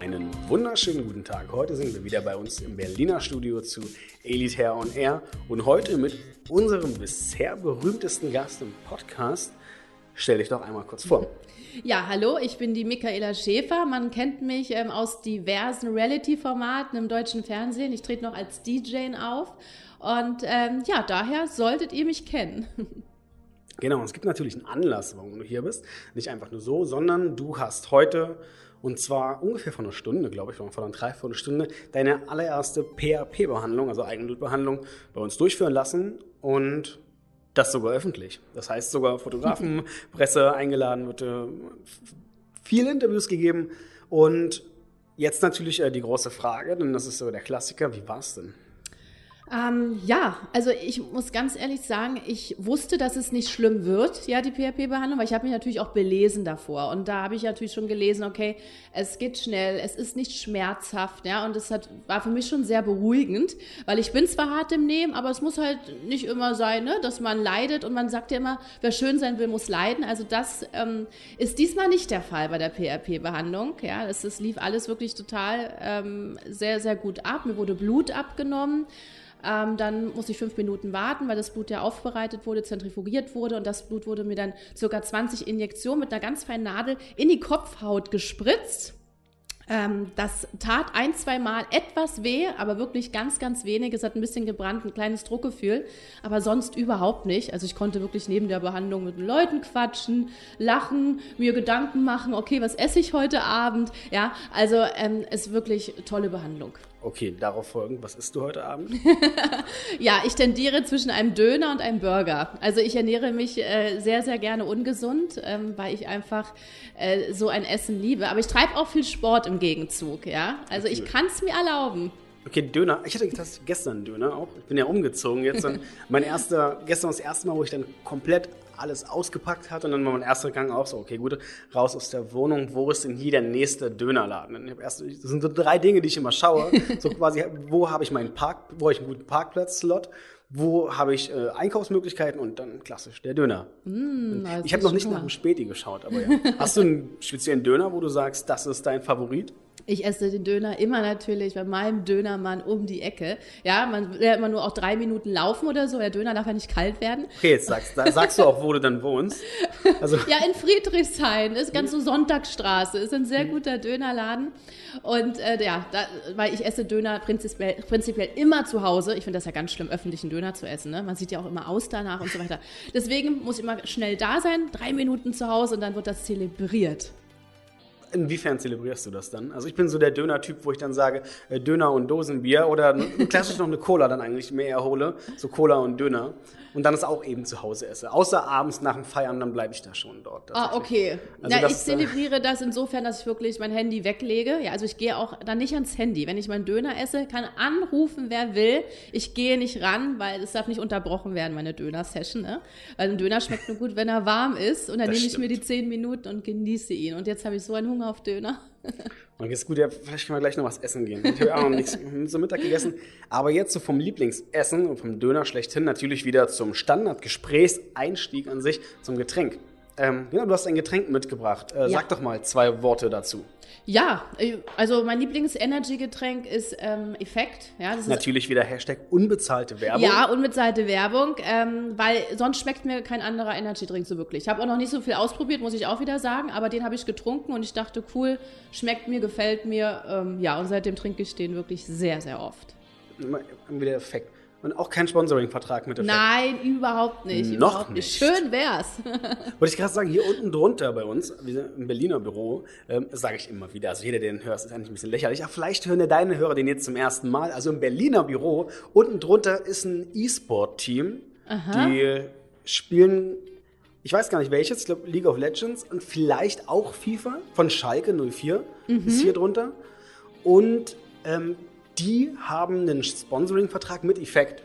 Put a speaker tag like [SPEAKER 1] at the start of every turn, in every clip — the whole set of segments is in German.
[SPEAKER 1] Einen wunderschönen guten Tag. Heute sind wir wieder bei uns im Berliner Studio zu Elite Hair on Air und heute mit unserem bisher berühmtesten Gast im Podcast. Stell dich doch einmal kurz vor.
[SPEAKER 2] Ja, hallo, ich bin die Michaela Schäfer. Man kennt mich ähm, aus diversen Reality-Formaten im deutschen Fernsehen. Ich trete noch als DJ auf und ähm, ja, daher solltet ihr mich kennen.
[SPEAKER 1] Genau, es gibt natürlich einen Anlass, warum du hier bist. Nicht einfach nur so, sondern du hast heute und zwar ungefähr vor einer Stunde, glaube ich, vor einer Dreiviertelstunde, deine allererste PHP-Behandlung, also Eigenblutbehandlung, bei uns durchführen lassen und das sogar öffentlich. Das heißt, sogar Fotografen, Presse eingeladen wird, äh, viele Interviews gegeben und jetzt natürlich äh, die große Frage, denn das ist so der Klassiker, wie war es denn?
[SPEAKER 2] Ähm, ja, also ich muss ganz ehrlich sagen, ich wusste, dass es nicht schlimm wird, ja, die PHP-Behandlung, weil ich habe mich natürlich auch belesen davor. Und da habe ich natürlich schon gelesen, okay, es geht schnell, es ist nicht schmerzhaft, ja, und das hat, war für mich schon sehr beruhigend, weil ich bin zwar hart im Nehmen, aber es muss halt nicht immer sein, ne, dass man leidet und man sagt ja immer, wer schön sein will, muss leiden. Also das ähm, ist diesmal nicht der Fall bei der PHP-Behandlung, ja, es, es lief alles wirklich total ähm, sehr, sehr gut ab. Mir wurde Blut abgenommen. Ähm, dann musste ich fünf Minuten warten, weil das Blut ja aufbereitet wurde, zentrifugiert wurde und das Blut wurde mir dann circa 20 Injektionen mit einer ganz feinen Nadel in die Kopfhaut gespritzt. Ähm, das tat ein, zwei Mal etwas weh, aber wirklich ganz, ganz wenig. Es hat ein bisschen gebrannt, ein kleines Druckgefühl, aber sonst überhaupt nicht. Also ich konnte wirklich neben der Behandlung mit den Leuten quatschen, lachen, mir Gedanken machen, okay, was esse ich heute Abend? Ja, also ähm, ist wirklich tolle Behandlung.
[SPEAKER 1] Okay, darauf folgend, was isst du heute Abend?
[SPEAKER 2] ja, ich tendiere zwischen einem Döner und einem Burger. Also ich ernähre mich äh, sehr, sehr gerne ungesund, ähm, weil ich einfach äh, so ein Essen liebe. Aber ich treibe auch viel Sport im Gegenzug, ja. Also okay. ich kann es mir erlauben.
[SPEAKER 1] Okay, Döner. Ich hatte gestern Döner auch. Ich bin ja umgezogen jetzt. Mein erster, gestern das erste Mal, wo ich dann komplett alles ausgepackt hatte. Und dann war mein erster Gang auch so, okay, gut, raus aus der Wohnung, wo ist denn hier der nächste Dönerladen? Ich erst, das sind so drei Dinge, die ich immer schaue. So quasi, wo habe ich meinen Park, wo habe ich einen guten Parkplatz-Slot? Wo habe ich äh, Einkaufsmöglichkeiten und dann klassisch der Döner. Mm, ich habe noch nicht nach dem Späti geschaut, aber ja. Hast du einen speziellen Döner, wo du sagst, das ist dein Favorit?
[SPEAKER 2] Ich esse den Döner immer natürlich bei meinem Dönermann um die Ecke. Ja, man will ja immer nur auch drei Minuten laufen oder so. Der Döner darf ja nicht kalt werden.
[SPEAKER 1] Okay, jetzt sagst, sagst du auch, wo du dann wohnst.
[SPEAKER 2] Also ja, in Friedrichshain ist ganz so Sonntagsstraße. Ist ein sehr guter Dönerladen. Und äh, ja, da, weil ich esse Döner prinzipiell, prinzipiell immer zu Hause. Ich finde das ja ganz schlimm, öffentlichen Döner zu essen. Ne? Man sieht ja auch immer aus danach und so weiter. Deswegen muss ich immer schnell da sein, drei Minuten zu Hause und dann wird das zelebriert.
[SPEAKER 1] Inwiefern zelebrierst du das dann? Also ich bin so der Döner-Typ, wo ich dann sage, äh, Döner und Dosenbier oder klassisch noch eine Cola dann eigentlich mehr erhole. So Cola und Döner und dann es auch eben zu Hause esse. Außer abends nach dem Feiern, dann bleibe ich da schon dort.
[SPEAKER 2] Ah, okay. Also ja, das, ich äh, zelebriere das insofern, dass ich wirklich mein Handy weglege. Ja, also ich gehe auch dann nicht ans Handy. Wenn ich meinen Döner esse, kann anrufen, wer will. Ich gehe nicht ran, weil es darf nicht unterbrochen werden, meine Döner-Session. Ne? Weil ein Döner schmeckt nur gut, wenn er warm ist. Und dann das nehme ich mir die zehn Minuten und genieße ihn. Und jetzt habe ich so einen Hunger auf Döner.
[SPEAKER 1] Und jetzt gut, ja, vielleicht können wir gleich noch was essen gehen. Ich habe auch noch nichts zum Mittag gegessen. Aber jetzt so vom Lieblingsessen und vom Döner schlechthin natürlich wieder zum Standardgesprächseinstieg an sich, zum Getränk. Ähm, genau, du hast ein Getränk mitgebracht. Äh, ja. Sag doch mal zwei Worte dazu.
[SPEAKER 2] Ja, äh, also mein Lieblings-Energy-Getränk ist ähm, Effekt. Ja,
[SPEAKER 1] das Natürlich wieder Hashtag unbezahlte Werbung.
[SPEAKER 2] Ja, unbezahlte Werbung, ähm, weil sonst schmeckt mir kein anderer Energy-Drink so wirklich. Ich habe auch noch nicht so viel ausprobiert, muss ich auch wieder sagen, aber den habe ich getrunken und ich dachte, cool, schmeckt mir, gefällt mir. Ähm, ja, und seitdem trinke ich den wirklich sehr, sehr oft.
[SPEAKER 1] Wieder Effekt. Und auch kein Sponsoring-Vertrag mit
[SPEAKER 2] Effekt. Nein, überhaupt nicht.
[SPEAKER 1] Noch überhaupt nicht.
[SPEAKER 2] Schön wär's.
[SPEAKER 1] Wollte ich gerade sagen, hier unten drunter bei uns, im Berliner Büro, ähm, sage ich immer wieder, also jeder, der den hört, ist eigentlich ein bisschen lächerlich, aber vielleicht hören ja deine Hörer den jetzt zum ersten Mal. Also im Berliner Büro, unten drunter ist ein E-Sport-Team, die spielen ich weiß gar nicht welches, ich glaube League of Legends und vielleicht auch FIFA von Schalke 04 mhm. ist hier drunter. Und ähm, die haben einen Sponsoring-Vertrag mit Effekt.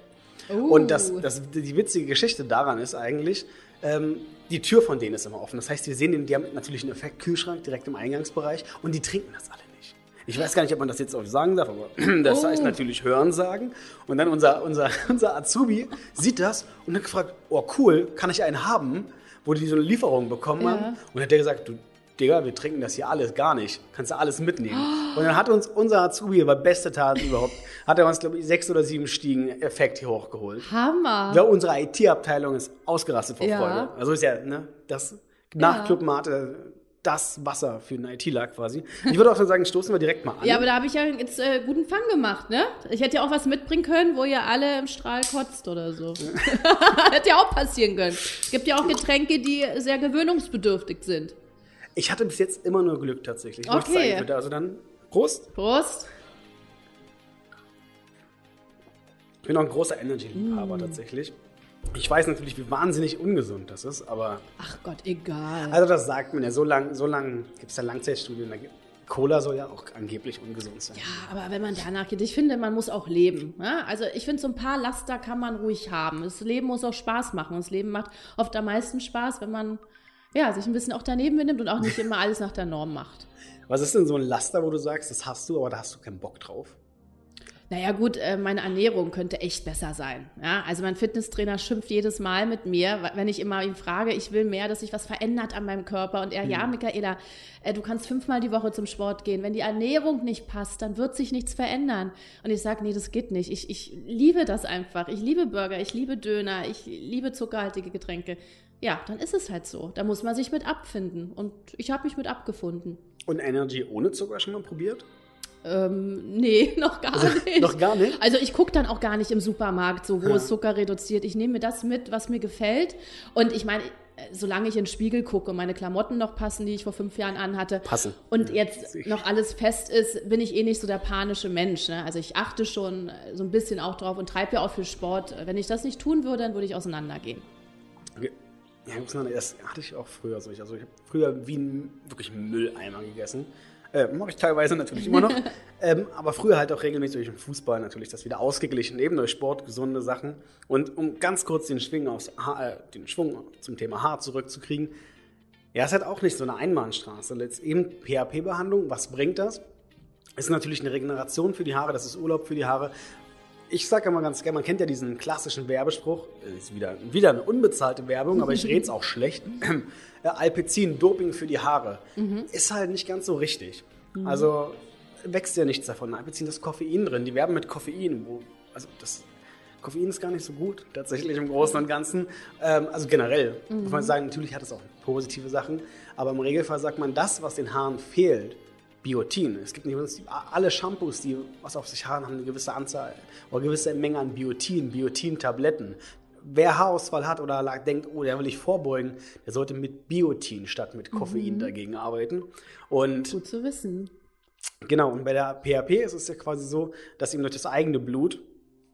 [SPEAKER 1] Oh. Und das, das, die witzige Geschichte daran ist eigentlich, ähm, die Tür von denen ist immer offen. Das heißt, wir sehen den, die haben natürlich einen Effekt-Kühlschrank direkt im Eingangsbereich und die trinken das alle nicht. Ich weiß gar nicht, ob man das jetzt auch sagen darf, aber das oh. heißt natürlich Hören sagen. Und dann unser, unser, unser Azubi sieht das und hat gefragt, oh cool, kann ich einen haben, wo die so eine Lieferung bekommen ja. haben. Und hat der gesagt, du, Digga, wir trinken das hier alles gar nicht. Kannst du alles mitnehmen. Und dann hat uns unser Azubi, war beste Tat überhaupt, hat er uns, glaube ich, sechs oder sieben Stiegen Effekt hier hochgeholt.
[SPEAKER 2] Hammer.
[SPEAKER 1] Ja, unsere IT-Abteilung ist ausgerastet vor
[SPEAKER 2] Ja.
[SPEAKER 1] Freude. Also ist ja, ne, das nach Club Mate das Wasser für einen IT-Lar quasi. Ich würde auch so sagen, stoßen wir direkt mal an.
[SPEAKER 2] Ja, aber da habe ich ja jetzt äh, guten Fang gemacht, ne? Ich hätte ja auch was mitbringen können, wo ihr alle im Strahl kotzt oder so. hätte ja auch passieren können. Gibt ja auch Getränke, die sehr gewöhnungsbedürftig sind.
[SPEAKER 1] Ich hatte bis jetzt immer nur Glück tatsächlich.
[SPEAKER 2] Okay.
[SPEAKER 1] sagen, bitte. Also dann, Prost.
[SPEAKER 2] Prost.
[SPEAKER 1] Ich bin auch ein großer Energy-Liebhaber
[SPEAKER 2] Mm.
[SPEAKER 1] tatsächlich. Ich weiß natürlich, wie wahnsinnig ungesund das ist, aber
[SPEAKER 2] Ach Gott, egal.
[SPEAKER 1] also das sagt man ja, so lang, so lang gibt es ja Langzeitstudien. Cola soll ja auch angeblich ungesund sein.
[SPEAKER 2] Ja, aber wenn man danach geht, ich finde, man muss auch leben. Ja? Also ich finde, so ein paar Laster kann man ruhig haben. Das Leben muss auch Spaß machen. Das Leben macht oft am meisten Spaß, wenn man ja, sich ein bisschen auch daneben benimmt und auch nicht immer alles nach der Norm macht.
[SPEAKER 1] Was ist denn so ein Laster, wo du sagst, das hast du, aber da hast du keinen Bock drauf?
[SPEAKER 2] Naja gut, äh, meine Ernährung könnte echt besser sein. Ja? Also mein Fitnesstrainer schimpft jedes Mal mit mir, wenn ich immer ihn frage, ich will mehr, dass sich was verändert an meinem Körper. Und er, ja, Michaela, äh, du kannst fünfmal die Woche zum Sport gehen. Wenn die Ernährung nicht passt, dann wird sich nichts verändern. Und ich sage, nee, das geht nicht. Ich, ich liebe das einfach. Ich liebe Burger, ich liebe Döner, ich liebe zuckerhaltige Getränke. Ja, dann ist es halt so. Da muss man sich mit abfinden. Und ich habe mich mit abgefunden.
[SPEAKER 1] Und Energy ohne Zucker schon mal probiert?
[SPEAKER 2] Ähm, nee, noch gar nicht.
[SPEAKER 1] Noch gar nicht?
[SPEAKER 2] Also ich gucke dann auch gar nicht im Supermarkt, so wo
[SPEAKER 1] Ja.
[SPEAKER 2] ist Zucker reduziert. Ich nehme mir das mit, was mir gefällt. Und ich meine, äh, solange ich in den Spiegel gucke und meine Klamotten noch passen, die ich vor fünf Jahren anhatte,
[SPEAKER 1] Passen.
[SPEAKER 2] und
[SPEAKER 1] Ja,
[SPEAKER 2] jetzt
[SPEAKER 1] sicher.
[SPEAKER 2] noch alles fest ist, bin ich eh nicht so der panische Mensch. Ne? Also ich achte schon äh, so ein bisschen auch drauf und treibe ja auch viel Sport. Wenn ich das nicht tun würde, dann würde ich auseinandergehen.
[SPEAKER 1] Okay. Ja, das hatte ich auch früher so. Ich- Also ich habe früher wie ein wirklich Mülleimer gegessen. Äh, Mache ich teilweise natürlich immer noch. ähm, aber früher halt auch regelmäßig durch den Fußball natürlich das wieder ausgeglichen, eben durch Sport, gesunde Sachen. Und um ganz kurz den Schwung, aufs Haar, äh, den Schwung zum Thema Haar zurückzukriegen. Ja, es hat auch nicht so eine Einbahnstraße. Letzt eben PHP-Behandlung, was bringt das? Ist natürlich eine Regeneration für die Haare, das ist Urlaub für die Haare. Ich sage immer ganz gerne, man kennt ja diesen klassischen Werbespruch, ist wieder, wieder eine unbezahlte Werbung, aber ich rede es auch schlecht. Äh, Alpecin, Doping für die Haare, ist halt nicht ganz so richtig. Also wächst ja nichts davon. Alpecin, da ist Koffein drin, die werben mit Koffein. Wo, also das Koffein ist gar nicht so gut, tatsächlich im Großen und Ganzen. Ähm, also generell muss man sagen, natürlich hat es auch positive Sachen, aber im Regelfall sagt man, das, was den Haaren fehlt, Biotin. Es gibt nicht alle Shampoos, die was auf sich haben, haben eine gewisse Anzahl oder gewisse Menge an Biotin, Biotin-Tabletten. Wer Haarausfall hat oder denkt, oh, der will ich vorbeugen, der sollte mit Biotin statt mit Koffein dagegen arbeiten. Und
[SPEAKER 2] Gut zu wissen.
[SPEAKER 1] Genau, und bei der PHP ist es ja quasi so, dass eben durch das eigene Blut,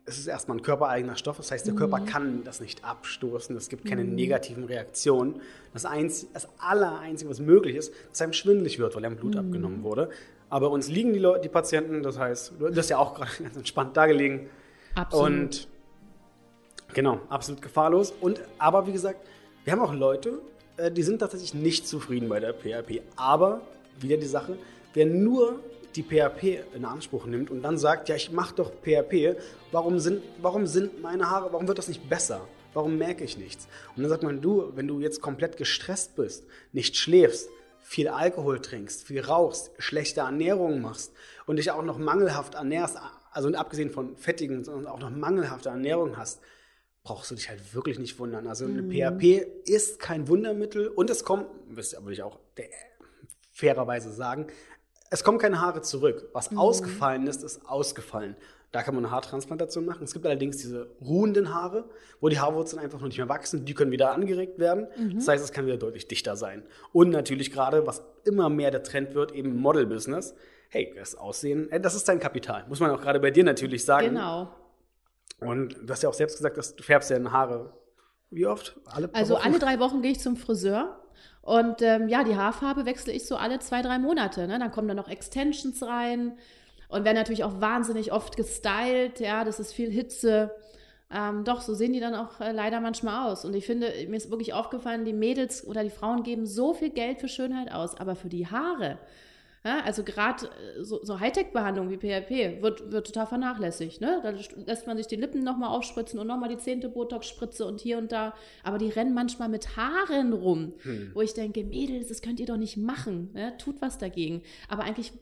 [SPEAKER 1] es ist erstmal ein körpereigener Stoff, das heißt, der Körper kann das nicht abstoßen, es gibt keine negativen Reaktionen. Das, einz das Allereinzige, was möglich ist, dass einem schwindelig wird, weil einem Blut abgenommen wurde. Aber uns liegen die, Leute, die Patienten, das heißt, du hast ja auch gerade ganz entspannt da gelegen.
[SPEAKER 2] Absolut.
[SPEAKER 1] Und genau, absolut gefahrlos. Und aber wie gesagt, wir haben auch Leute, äh, die sind tatsächlich nicht zufrieden bei der PHP. Aber wieder die Sache, wer nur die PHP in Anspruch nimmt und dann sagt, ja, ich mache doch PHP, warum sind, warum sind meine Haare, warum wird das nicht besser? Warum merke ich nichts? Und dann sagt man, du, wenn du jetzt komplett gestresst bist, nicht schläfst, viel Alkohol trinkst, viel rauchst, schlechte Ernährung machst und dich auch noch mangelhaft ernährst, also abgesehen von fettigen, sondern auch noch mangelhafte Ernährung hast, brauchst du dich halt wirklich nicht wundern. Also eine PHP ist kein Wundermittel und es kommt, das will ich auch fairerweise sagen, es kommen keine Haare zurück. Was ausgefallen ist, ist ausgefallen. Da kann man eine Haartransplantation machen. Es gibt allerdings diese ruhenden Haare, wo die Haarwurzeln einfach noch nicht mehr wachsen. Die können wieder angeregt werden. Das heißt, es kann wieder deutlich dichter sein. Und natürlich gerade, was immer mehr der Trend wird, eben Model-Business. Hey, das Aussehen, äh, das ist dein Kapital. Muss man auch gerade bei dir natürlich sagen.
[SPEAKER 2] Genau.
[SPEAKER 1] Und du hast ja auch selbst gesagt, dass du färbst deine Haare. Wie oft? Alle
[SPEAKER 2] Also
[SPEAKER 1] Wochen?
[SPEAKER 2] alle drei Wochen gehe ich zum Friseur. Und ähm, ja, die Haarfarbe wechsle ich so alle zwei, drei Monate. Ne? Dann kommen da noch Extensions rein und werden natürlich auch wahnsinnig oft gestylt. Ja, das ist viel Hitze. Ähm, doch, so sehen die dann auch äh, leider manchmal aus. Und ich finde, mir ist wirklich aufgefallen, die Mädels oder die Frauen geben so viel Geld für Schönheit aus, aber für die Haare, Ja, also gerade äh, so, so Hightech-Behandlung wie PRP wird, wird total vernachlässigt. Ne? Da lässt man sich die Lippen nochmal aufspritzen und nochmal die zehnte Botox-Spritze und hier und da. Aber die rennen manchmal mit Haaren rum, hm. wo ich denke, Mädels, das könnt ihr doch nicht machen. Ne? Tut was dagegen. Aber eigentlich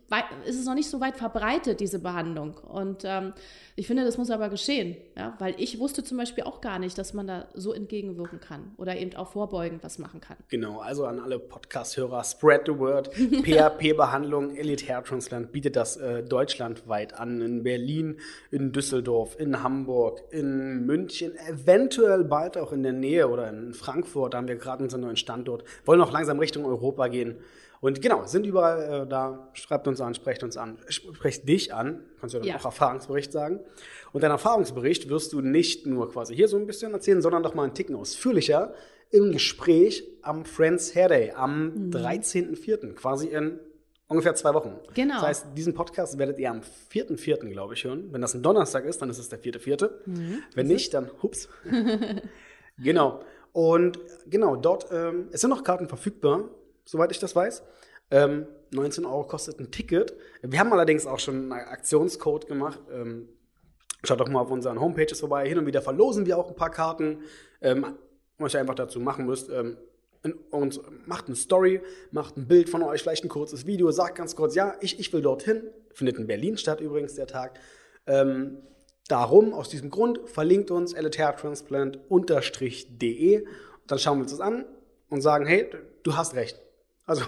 [SPEAKER 2] ist es noch nicht so weit verbreitet, diese Behandlung. Und ähm, ich finde, das muss aber geschehen. Ja? Weil ich wusste zum Beispiel auch gar nicht, dass man da so entgegenwirken kann oder eben auch vorbeugend was machen kann.
[SPEAKER 1] Genau, also an alle Podcast-Hörer, spread the word. PHP-Behandlung Elite Hair Transplant bietet das äh, deutschlandweit an. In Berlin, in Düsseldorf, in Hamburg, in München, eventuell bald auch in der Nähe oder in Frankfurt. Da haben wir gerade unseren neuen Standort. Wollen auch langsam Richtung Europa gehen. Und genau, sind überall äh, da. Schreibt uns an, sprecht uns an, sprecht dich an. Kannst du ja, ja. auch Erfahrungsbericht sagen. Und dein Erfahrungsbericht wirst du nicht nur quasi hier so ein bisschen erzählen, sondern doch mal einen Ticken ausführlicher im Gespräch am Friends Hair Day am mhm. 13.04. quasi in ungefähr zwei Wochen.
[SPEAKER 2] Genau.
[SPEAKER 1] Das heißt, diesen Podcast werdet ihr am 4.4., glaube ich, hören. Wenn das ein Donnerstag ist, dann ist es der 4.4. Mhm. Wenn nicht, dann hups. genau. Und genau, dort, ähm, es sind noch Karten verfügbar, soweit ich das weiß. Ähm, 19 Euro kostet ein Ticket. Wir haben allerdings auch schon einen Aktionscode gemacht. Ähm, schaut doch mal auf unseren Homepages vorbei. Hin und wieder verlosen wir auch ein paar Karten. Ähm, was ihr einfach dazu machen müsst, ähm, und macht eine Story, macht ein Bild von euch, vielleicht ein kurzes Video, sagt ganz kurz, ja, ich, ich will dorthin. Findet in Berlin statt übrigens der Tag. Ähm, darum, aus diesem Grund, verlinkt uns elitairtransplant-de. Dann schauen wir uns das an und sagen, hey, du hast recht. Also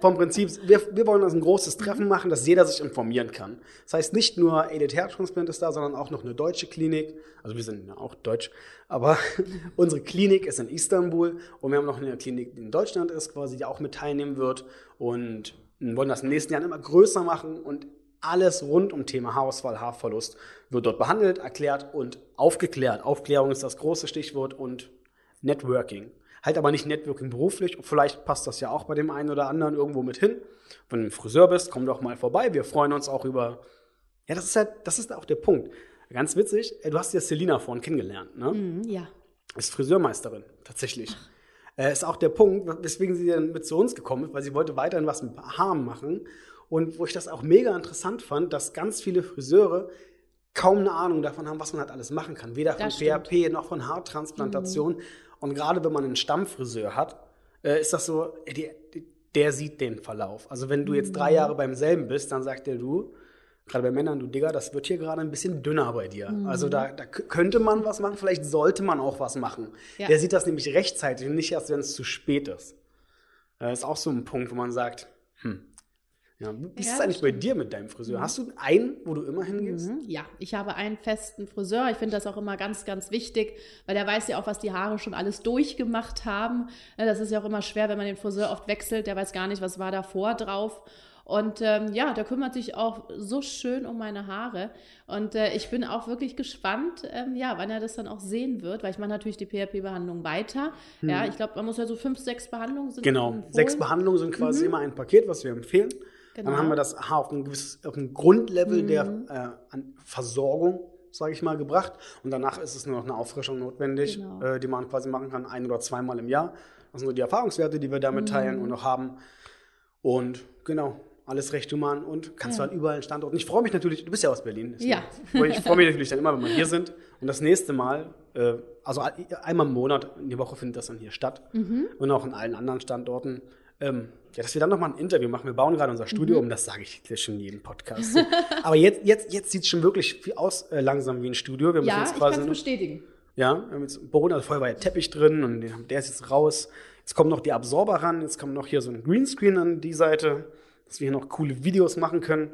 [SPEAKER 1] vom Prinzip, wir, wir wollen also ein großes Treffen machen, dass jeder sich informieren kann. Das heißt, nicht nur Edith Herztransplant ist da, sondern auch noch eine deutsche Klinik. Also wir sind ja auch deutsch, aber unsere Klinik ist in Istanbul und wir haben noch eine Klinik, die in Deutschland ist, quasi, die auch mit teilnehmen wird und wollen das in den nächsten Jahren immer größer machen und alles rund um Thema Haarausfall, Haarverlust wird dort behandelt, erklärt und aufgeklärt. Aufklärung ist das große Stichwort und Networking halt aber nicht Networking beruflich. Vielleicht passt das ja auch bei dem einen oder anderen irgendwo mit hin. Wenn du ein Friseur bist, komm doch mal vorbei. Wir freuen uns auch über. Ja, das ist halt, das ist auch der Punkt. Ganz witzig, du hast ja Selina vorhin kennengelernt, ne?
[SPEAKER 2] Mm, ja.
[SPEAKER 1] Ist Friseurmeisterin, tatsächlich. Äh, ist auch der Punkt, weswegen sie dann mit zu uns gekommen ist, weil sie wollte weiterhin was mit Haaren machen. Und wo ich das auch mega interessant fand, dass ganz viele Friseure kaum eine Ahnung davon haben, was man halt alles machen kann. Weder von PHP noch von Haartransplantation. Mhm. Und gerade wenn man einen Stammfriseur hat, äh, ist das so, der, der sieht den Verlauf. Also wenn du jetzt drei Jahre beim selben bist, dann sagt der du, gerade bei Männern, du Digga, das wird hier gerade ein bisschen dünner bei dir. Mhm. Also da, da, könnte man was machen, vielleicht sollte man auch was machen. Ja. Der sieht das nämlich rechtzeitig und nicht erst, wenn es zu spät ist. Das ist auch so ein Punkt, wo man sagt, ja, wie ist es eigentlich bei dir mit deinem Friseur? Mhm. Hast du einen, wo du immer hingehst? Mhm.
[SPEAKER 2] Ja, ich habe einen festen Friseur. Ich finde das auch immer ganz, ganz wichtig, weil der weiß ja auch, was die Haare schon alles durchgemacht haben. Das ist ja auch immer schwer, wenn man den Friseur oft wechselt. Der weiß gar nicht, was war davor drauf. Und ähm, ja, der kümmert sich auch so schön um meine Haare. Und äh, ich bin auch wirklich gespannt, ähm, ja, wann er das dann auch sehen wird, weil ich mache natürlich die PHP-Behandlung weiter. Hm. Ja, ich glaube, man muss ja so fünf, sechs Behandlungen
[SPEAKER 1] sind. Genau, empfohlen. sechs Behandlungen sind quasi mhm. immer ein Paket, was wir empfehlen. Genau. Dann haben wir das auf ein gewisses auf ein Grundlevel mhm. der äh, an Versorgung, sage ich mal, gebracht. Und danach ist es nur noch eine Auffrischung notwendig, genau. äh, die man quasi machen kann, ein oder zweimal im Jahr. Das sind so die Erfahrungswerte, die wir damit mhm. teilen und noch haben. Und genau, alles recht human und kannst ja. du halt überall einen Standort. Und ich freue mich natürlich, du bist ja aus Berlin.
[SPEAKER 2] Ja.
[SPEAKER 1] Ich freue mich natürlich dann immer, wenn wir hier sind. Und das nächste Mal, äh, also einmal im Monat, in die Woche findet das dann hier statt. Mhm. Und auch in allen anderen Standorten. Ähm, ja, dass wir dann nochmal ein Interview machen. Wir bauen gerade unser Studio mhm. um, das sage ich schon in jedem Podcast. So. Aber jetzt, jetzt, jetzt sieht es schon wirklich viel aus äh, langsam wie ein Studio.
[SPEAKER 2] Wir ja, ich kann bestätigen.
[SPEAKER 1] Ja, wir haben jetzt Boden, also vorher war ja Teppich drin und der ist jetzt raus. Jetzt kommen noch die Absorber ran, jetzt kommt noch hier so ein Greenscreen an die Seite, dass wir hier noch coole Videos machen können.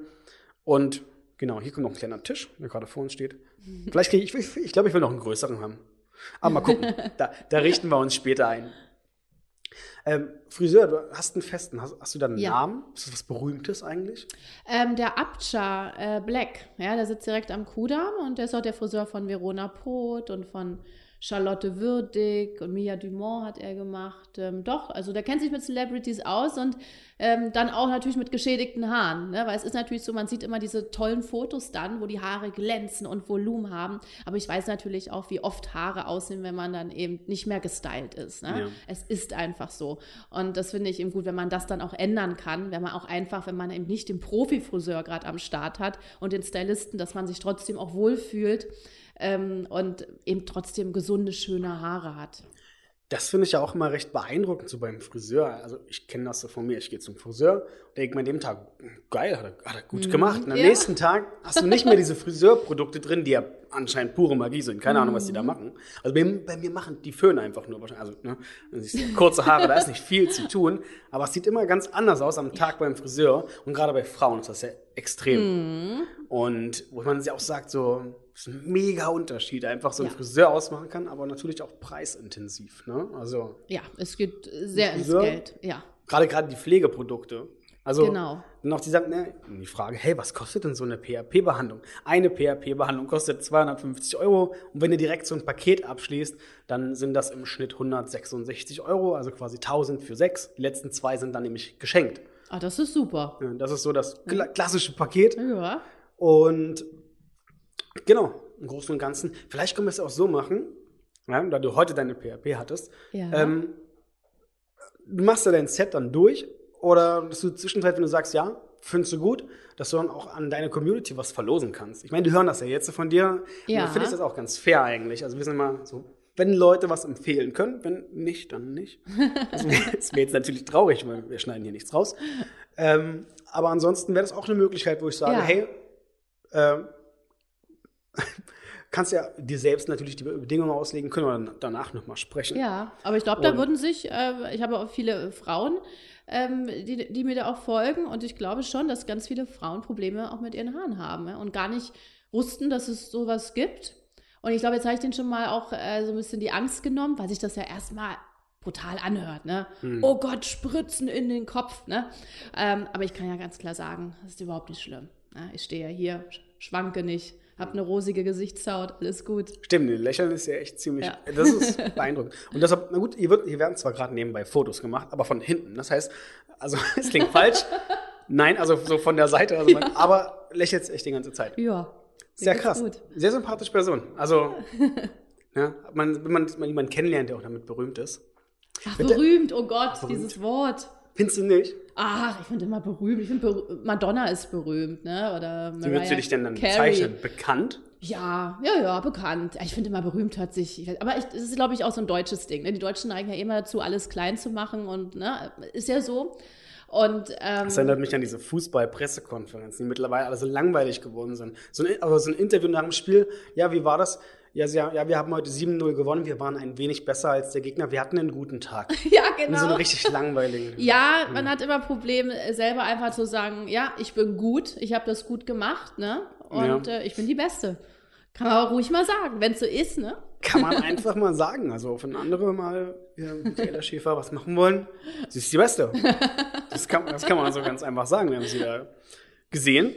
[SPEAKER 1] Und genau, hier kommt noch ein kleiner Tisch, der gerade vor uns steht. Vielleicht kriege ich, ich, ich glaube, ich will noch einen größeren haben. Aber mal gucken, da, da richten wir uns später ein. Ähm, Friseur, du hast einen festen. Hast, hast du da einen ja. Namen? Ist das was Berühmtes eigentlich?
[SPEAKER 2] Ähm, der Abcha äh, Black, ja, der sitzt direkt am Kudamm und der ist auch der Friseur von Verona Poth und von Charlotte Würdig und Mia Dumont hat er gemacht. Ähm, doch, also der kennt sich mit Celebrities aus und ähm, dann auch natürlich mit geschädigten Haaren. Ne? Weil es ist natürlich so, man sieht immer diese tollen Fotos dann, wo die Haare glänzen und Volumen haben. Aber ich weiß natürlich auch, wie oft Haare aussehen, wenn man dann eben nicht mehr gestylt ist. Ne? Ja. Es ist einfach so. Und das finde ich eben gut, wenn man das dann auch ändern kann, wenn man auch einfach, wenn man eben nicht den Profi-Friseur gerade am Start hat und den Stylisten, dass man sich trotzdem auch wohlfühlt ähm, und eben trotzdem gesunde, schöne Haare hat.
[SPEAKER 1] Das finde ich ja auch immer recht beeindruckend, so beim Friseur. Also ich kenne das so von mir. Ich gehe zum Friseur, denke mir an dem Tag, geil, hat er, hat er gut mhm. gemacht. Und am ja. nächsten Tag hast du nicht mehr diese Friseurprodukte drin, die ja anscheinend pure Magie sind. Keine mhm. Ahnung, was die da mhm. machen. Also bei, bei, mir machen die Föhn einfach nur. Also ne, kurze Haare, da ist nicht viel zu tun. Aber es sieht immer ganz anders aus am Tag beim Friseur. Und gerade bei Frauen ist das ja extrem. Mhm. Und wo man sich auch sagt, so ist ein mega Unterschied, einfach so ein ja. Friseur ausmachen kann, aber natürlich auch preisintensiv. Ne? Also,
[SPEAKER 2] ja, es geht sehr Friseur, ins Geld, ja.
[SPEAKER 1] Gerade gerade die Pflegeprodukte. Also genau. noch die, ne, die Frage, hey, was kostet denn so eine PHP-Behandlung? Eine PHP-Behandlung kostet 250 Euro und wenn ihr direkt so ein Paket abschließt, dann sind das im Schnitt 166 Euro, also quasi 1000 für sechs. Die letzten zwei sind dann nämlich geschenkt.
[SPEAKER 2] Ah, das ist super.
[SPEAKER 1] Ja, das ist so das klassische Paket.
[SPEAKER 2] Ja.
[SPEAKER 1] Und Genau, im Großen und Ganzen. Vielleicht können wir es auch so machen, ja, da du heute deine PHP hattest. Ja. Ähm, du machst ja dein Set dann durch oder dass du zwischenzeit, wenn du sagst, ja, findest du gut, dass du dann auch an deine Community was verlosen kannst. Ich meine, die hören das ja jetzt von dir. Ja. Und finde ich das auch ganz fair eigentlich. Also wir sind immer so, wenn Leute was empfehlen können, wenn nicht, dann nicht. Das wäre jetzt natürlich traurig, weil wir schneiden hier nichts raus. Ähm, aber ansonsten wäre das auch eine Möglichkeit, wo ich sage, ja. hey, äh, kannst ja dir selbst natürlich die Bedingungen auslegen, können wir danach nochmal sprechen.
[SPEAKER 2] Ja, aber ich glaube, da würden sich, äh, ich habe auch viele Frauen, ähm, die, die mir da auch folgen und ich glaube schon, dass ganz viele Frauen Probleme auch mit ihren Haaren haben ja, und gar nicht wussten, dass es sowas gibt. Und ich glaube, jetzt habe ich denen schon mal auch äh, so ein bisschen die Angst genommen, weil sich das ja erstmal brutal anhört, ne? Hm. Oh Gott, Spritzen in den Kopf, ne? Ähm, aber ich kann ja ganz klar sagen, das ist überhaupt nicht schlimm. Ne? Ich stehe ja hier, schwanke nicht hab eine rosige Gesichtshaut, alles gut.
[SPEAKER 1] Stimmt, Lächeln ist ja echt ziemlich, ja. das ist beeindruckend. Und deshalb, na gut, hier, wird, hier werden zwar gerade nebenbei Fotos gemacht, aber von hinten. Das heißt, also es klingt falsch. Nein, also so von der Seite, also ja. man, aber lächelt echt die ganze Zeit.
[SPEAKER 2] Ja.
[SPEAKER 1] Sehr krass. Gut. Sehr sympathische Person. Also, ja, man, wenn man jemanden kennenlernt, der auch damit berühmt ist.
[SPEAKER 2] Ach, berühmt, oh Gott, berühmt. dieses Wort.
[SPEAKER 1] Findest du nicht?
[SPEAKER 2] Ach, ich finde immer berühmt. Ich finde, Madonna ist berühmt, ne? Oder
[SPEAKER 1] Wie würdest du dich denn dann Carey. bezeichnen? Bekannt?
[SPEAKER 2] Ja, ja, ja, bekannt. Ich finde immer berühmt hört sich. Aber es ist, glaube ich, auch so ein deutsches Ding. Ne? Die Deutschen neigen ja immer dazu, alles klein zu machen und ne, ist ja so. Und, ähm,
[SPEAKER 1] das erinnert mich an diese Fußball-Pressekonferenzen, die mittlerweile alle so langweilig geworden sind. So ein, aber so ein Interview nach dem Spiel, ja, wie war das? Ja, sie, ja, wir haben heute 7-0 gewonnen, wir waren ein wenig besser als der Gegner, wir hatten einen guten Tag.
[SPEAKER 2] ja, genau. Und
[SPEAKER 1] so einen richtig langweiligen.
[SPEAKER 2] ja, man hat immer Probleme, selber einfach zu sagen, ja, ich bin gut, ich habe das gut gemacht, ne? Und ja. äh, ich bin die Beste. Kann man auch ruhig mal sagen, wenn es so ist, ne?
[SPEAKER 1] Kann man einfach mal sagen. Also, wenn andere mal ja, Michaela Schäfer was machen wollen, sie ist die Beste. Das kann, das kann man so ganz einfach sagen. Wir haben sie da gesehen.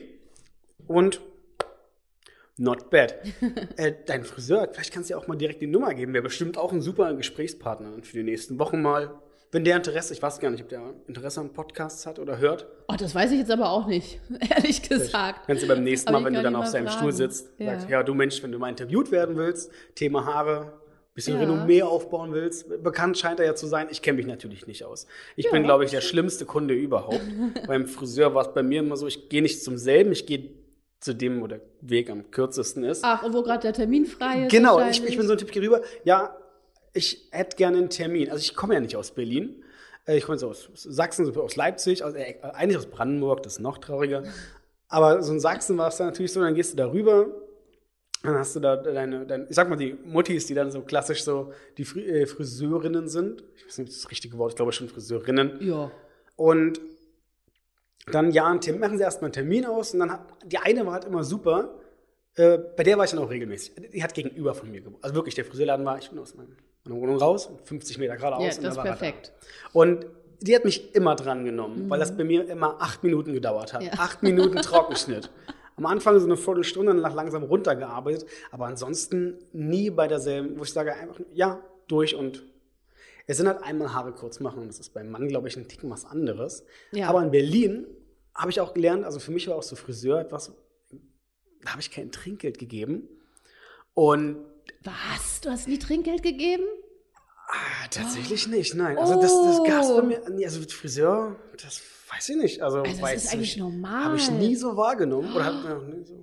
[SPEAKER 1] Und Not bad. äh, dein Friseur, vielleicht kannst du ja auch mal direkt die Nummer geben. Wäre bestimmt auch ein super Gesprächspartner für die nächsten Wochen mal. Wenn der Interesse, ich weiß gar nicht, ob der Interesse an Podcasts hat oder hört.
[SPEAKER 2] Oh, das weiß ich jetzt aber auch nicht, ehrlich gesagt.
[SPEAKER 1] Kannst du beim nächsten Mal, wenn du dann auf seinem Stuhl sitzt, ja. sagst, ja, du Mensch, wenn du mal interviewt werden willst, Thema Haare, bisschen ja. Renommee aufbauen willst, bekannt scheint er ja zu sein. Ich kenne mich natürlich nicht aus. Ich ja. bin, glaube ich, der schlimmste Kunde überhaupt. Beim Friseur war es bei mir immer so, ich gehe nicht zum selben, ich gehe zu dem, wo der Weg am kürzesten ist.
[SPEAKER 2] Ach, und wo gerade der Termin frei ist.
[SPEAKER 1] Genau, ich, ich bin so ein Typ hier rüber. Ja, ich hätte gerne einen Termin. Also ich komme ja nicht aus Berlin. Äh, ich komme so aus Sachsen, aus Leipzig, aus, äh, eigentlich aus Brandenburg, das ist noch trauriger. Aber so in Sachsen war es dann natürlich so, dann gehst du da rüber, dann hast du da deine, deine, ich sag mal, die Muttis, die dann so klassisch so die Fri äh, Friseurinnen sind. Ich weiß nicht, ob das, das richtige Wort, ich glaube schon Friseurinnen.
[SPEAKER 2] Ja.
[SPEAKER 1] Und dann, ja, Termin, machen sie erstmal einen Termin aus und dann hat, die eine war halt immer super. Äh, bei der war ich dann auch regelmäßig. Die hat gegenüber von mir gewohnt. Also wirklich, der Friseurladen war, ich bin aus meiner Wohnung raus, 50 Meter geradeaus.
[SPEAKER 2] Ja, das ist perfekt.
[SPEAKER 1] Da. Und die hat mich immer dran genommen, mhm. weil das bei mir immer acht Minuten gedauert hat. Ja. Acht Minuten Trockenschnitt. am Anfang so eine Viertelstunde, danach langsam runtergearbeitet, aber ansonsten nie bei derselben, wo ich sage einfach, ja, durch und es sind halt einmal Haare kurz machen und das ist beim Mann, glaube ich, ein Ticken was anderes.
[SPEAKER 2] Ja.
[SPEAKER 1] Aber in Berlin habe ich auch gelernt, also für mich war auch so Friseur etwas, da habe ich kein Trinkgeld gegeben. Und
[SPEAKER 2] Was? Du hast nie Trinkgeld gegeben?
[SPEAKER 1] ah, tatsächlich nicht, nein. Also das, das gab es bei mir, also Friseur, das weiß ich nicht. Also,
[SPEAKER 2] Also das ist eigentlich
[SPEAKER 1] ich,
[SPEAKER 2] normal.
[SPEAKER 1] Habe ich nie so wahrgenommen. Oder hat mir nie so.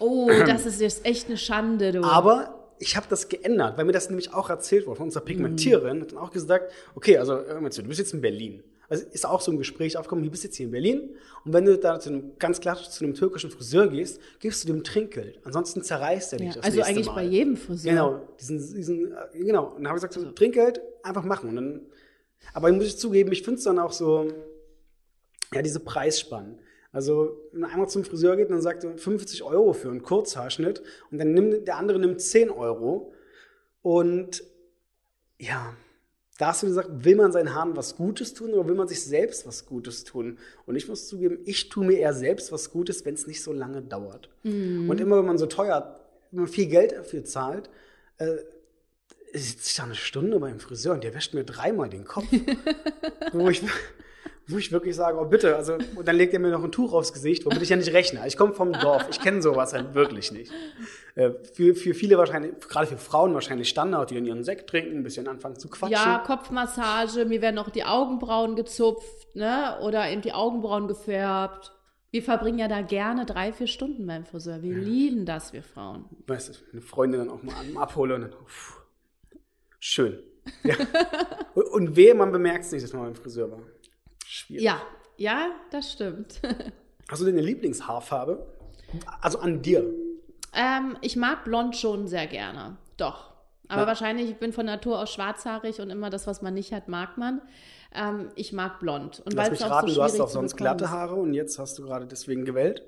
[SPEAKER 2] Oh, das ist jetzt echt eine Schande, du.
[SPEAKER 1] Aber ich habe das geändert, weil mir das nämlich auch erzählt wurde von unserer Pigmentiererin. Hat dann auch gesagt, okay, also du bist jetzt in Berlin. Also ist auch so ein Gespräch aufgekommen, du bist jetzt hier in Berlin und wenn du da zu einem, ganz klar zu einem türkischen Friseur gehst, gibst du dem Trinkgeld. Ansonsten zerreißt er dich
[SPEAKER 2] ja,
[SPEAKER 1] das
[SPEAKER 2] also eigentlich
[SPEAKER 1] Mal.
[SPEAKER 2] bei jedem Friseur.
[SPEAKER 1] Genau, diesen, diesen, äh, genau. Und dann habe ich gesagt, so, Trinkgeld, einfach machen. Und dann, aber ich muss ich zugeben, ich finde es dann auch so, ja, diese Preisspannen. Also, wenn man einmal zum Friseur geht und dann sagt er 50 Euro für einen Kurzhaarschnitt und dann nimmt der andere nimmt 10 Euro. Und ja, da hast du gesagt, will man seinen Haaren was Gutes tun oder will man sich selbst was Gutes tun? Und ich muss zugeben, ich tue mir eher selbst was Gutes, wenn es nicht so lange dauert. Und immer wenn man so teuer, wenn man viel Geld dafür zahlt, äh, sitze ich da eine Stunde beim Friseur und der wäscht mir dreimal den Kopf. wo, ich, wo ich wirklich sage, oh bitte, also, und dann legt er mir noch ein Tuch aufs Gesicht, womit ich ja nicht rechne. Ich komme vom Dorf, ich kenne sowas halt wirklich nicht. Äh, für, für viele wahrscheinlich, gerade für Frauen wahrscheinlich Standard, die dann ihren Sekt trinken, ein bisschen anfangen zu quatschen.
[SPEAKER 2] Ja, Kopfmassage, mir werden noch die Augenbrauen gezupft, ne? Oder eben die Augenbrauen gefärbt. Wir verbringen ja da gerne drei, vier Stunden beim Friseur. Wir lieben das, wir Frauen.
[SPEAKER 1] weißt du, eine Freundin dann auch mal abhole und dann, uff, schön. Ja. und, und wehe, man bemerkt es nicht, dass man beim Friseur war. Schwierig.
[SPEAKER 2] Ja, ja, das stimmt.
[SPEAKER 1] Hast du denn eine Lieblingshaarfarbe? Also an dir.
[SPEAKER 2] ähm, ich mag blond schon sehr gerne. Doch. Aber
[SPEAKER 1] Ja.
[SPEAKER 2] wahrscheinlich, ich bin von Natur aus schwarzhaarig und immer das, was man nicht hat, mag man. Ähm, ich mag blond. Und
[SPEAKER 1] Lass
[SPEAKER 2] weil
[SPEAKER 1] mich raten,
[SPEAKER 2] so
[SPEAKER 1] du hast auch sonst glatte. Haare und jetzt hast du gerade deswegen gewählt.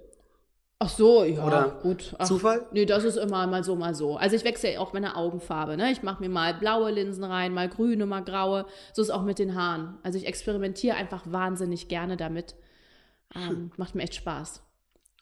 [SPEAKER 2] Ach so, ja,
[SPEAKER 1] Oder
[SPEAKER 2] gut. Ach,
[SPEAKER 1] Zufall?
[SPEAKER 2] Nee, das ist immer mal so, mal so. Also ich wechsle ja auch meine Augenfarbe. Ne? Ich mache mir mal blaue Linsen rein, mal grüne, mal graue. So ist auch mit den Haaren. Also ich experimentiere einfach wahnsinnig gerne damit. Ähm, macht mir echt Spaß.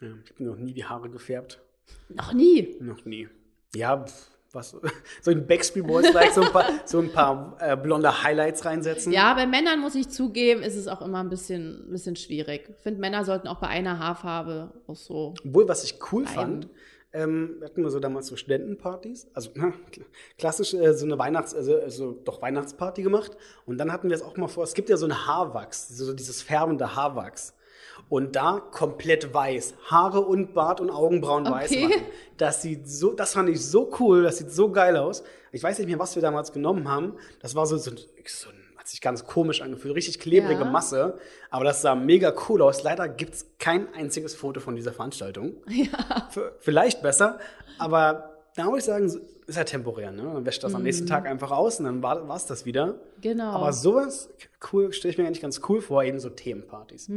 [SPEAKER 1] Ja, ich habe noch nie die Haare gefärbt.
[SPEAKER 2] Noch nie.
[SPEAKER 1] Noch nie. Ja, pf, was? So ein Backstreet Boys like so ein paar, so ein paar äh, blonde Highlights reinsetzen.
[SPEAKER 2] Ja, bei Männern muss ich zugeben, ist es auch immer ein bisschen, ein bisschen schwierig. Ich finde, Männer sollten auch bei einer Haarfarbe auch so.
[SPEAKER 1] Obwohl, was ich cool
[SPEAKER 2] Bleiben.
[SPEAKER 1] fand, ähm, hatten wir so damals so Studentenpartys, also na, kl- klassisch äh, so eine Weihnachts-, also, also doch Weihnachtsparty gemacht. Und dann hatten wir es auch mal vor, es gibt ja so ein Haarwachs, so dieses färbende Haarwachs. Und da komplett weiß, Haare und Bart und Augenbrauen weiß
[SPEAKER 2] Okay.
[SPEAKER 1] machen. Das sieht so, das fand ich so cool, das sieht so geil aus. Ich weiß nicht mehr, was wir damals genommen haben. Das war so, so, so hat sich ganz komisch angefühlt, richtig klebrige
[SPEAKER 2] Ja.
[SPEAKER 1] Masse. Aber das sah mega cool aus. Leider gibt's kein einziges Foto von dieser Veranstaltung.
[SPEAKER 2] Ja.
[SPEAKER 1] Vielleicht besser, aber da muss ich sagen, ist ja temporär. Ne? Dann wäscht das am nächsten Tag einfach aus und dann war es das wieder.
[SPEAKER 2] Genau.
[SPEAKER 1] Aber sowas cool stelle ich mir eigentlich ganz cool vor, eben so Themenpartys.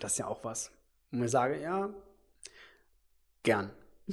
[SPEAKER 1] Das ist ja auch was. Und ich sage, ja, gern.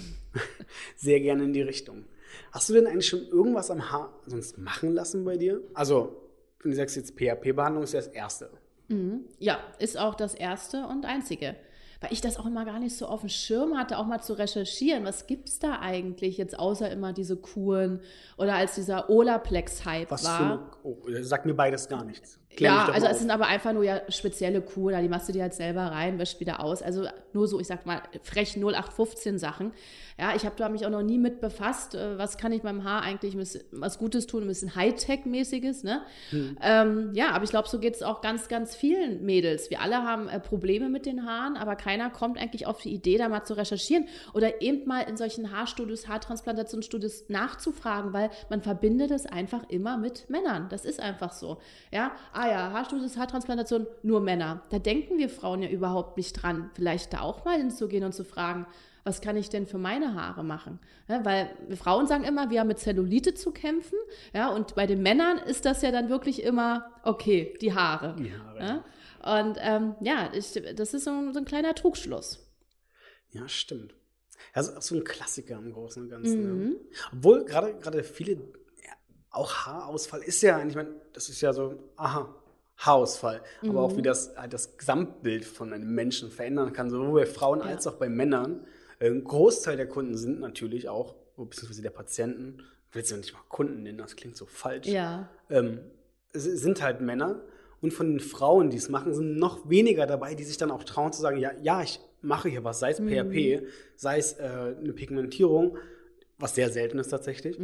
[SPEAKER 1] Sehr gerne in die Richtung. Hast du denn eigentlich schon irgendwas am Haar sonst machen lassen bei dir? Also, wenn du sagst jetzt PHP-Behandlung ist ja das Erste.
[SPEAKER 2] Mhm. Ja, ist auch das erste und einzige. Weil ich das auch immer gar nicht so auf dem Schirm hatte, auch mal zu recherchieren. Was gibt's da eigentlich jetzt außer immer diese Kuren oder als dieser Olaplex-Hype
[SPEAKER 1] Was
[SPEAKER 2] war?
[SPEAKER 1] für oh, sagt mir beides gar nichts.
[SPEAKER 2] Ja, also
[SPEAKER 1] mal
[SPEAKER 2] es
[SPEAKER 1] auf.
[SPEAKER 2] sind aber einfach nur ja spezielle da die machst du dir halt selber rein, wäscht wieder aus. Also nur so, ich sag mal, frech 0815 Sachen. Ja, ich habe da mich auch noch nie mit befasst, äh, was kann ich meinem Haar eigentlich was Gutes tun, ein bisschen Hightech-mäßiges, ne?
[SPEAKER 1] Hm.
[SPEAKER 2] Ähm, ja, aber ich glaube, so geht es auch ganz, ganz vielen Mädels. Wir alle haben äh, Probleme mit den Haaren, aber keiner kommt eigentlich auf die Idee, da mal zu recherchieren oder eben mal in solchen Haarstudios, Haartransplantationsstudios nachzufragen, weil man verbindet es einfach immer mit Männern. Das ist einfach so. Ja, ah ja, Haarstudios, Haartransplantation, nur Männer. Da denken wir Frauen ja überhaupt nicht dran, vielleicht da auch mal hinzugehen und zu fragen, was kann ich denn für meine Haare machen? Ja, weil Frauen sagen immer, wir haben mit Zellulite zu kämpfen. Ja, und bei den Männern ist das ja dann wirklich immer, okay, die Haare.
[SPEAKER 1] Die Haare,
[SPEAKER 2] Ja? Und ähm, ja, ich, das ist so, ein- so ein kleiner Trugschluss.
[SPEAKER 1] Ja, stimmt. Also auch so ein Klassiker im Großen und Ganzen.
[SPEAKER 2] Mhm.
[SPEAKER 1] Ja. Obwohl gerade viele, auch Haarausfall ist ja, ich meine, das ist ja so, aha, Haarausfall. Aber auch wie das, halt das Gesamtbild von einem Menschen verändern kann, sowohl bei Frauen als auch bei Männern. Ein Großteil der Kunden sind natürlich auch, beziehungsweise der Patienten, ich will es ja nicht mal Kunden nennen, das klingt so falsch,
[SPEAKER 2] Ja.
[SPEAKER 1] ähm, sind halt Männer. Und von den Frauen, die es machen, sind noch weniger dabei, die sich dann auch trauen zu sagen, ja, ja, ich mache hier was, sei es PRP, sei es äh, eine Pigmentierung, was sehr selten ist tatsächlich,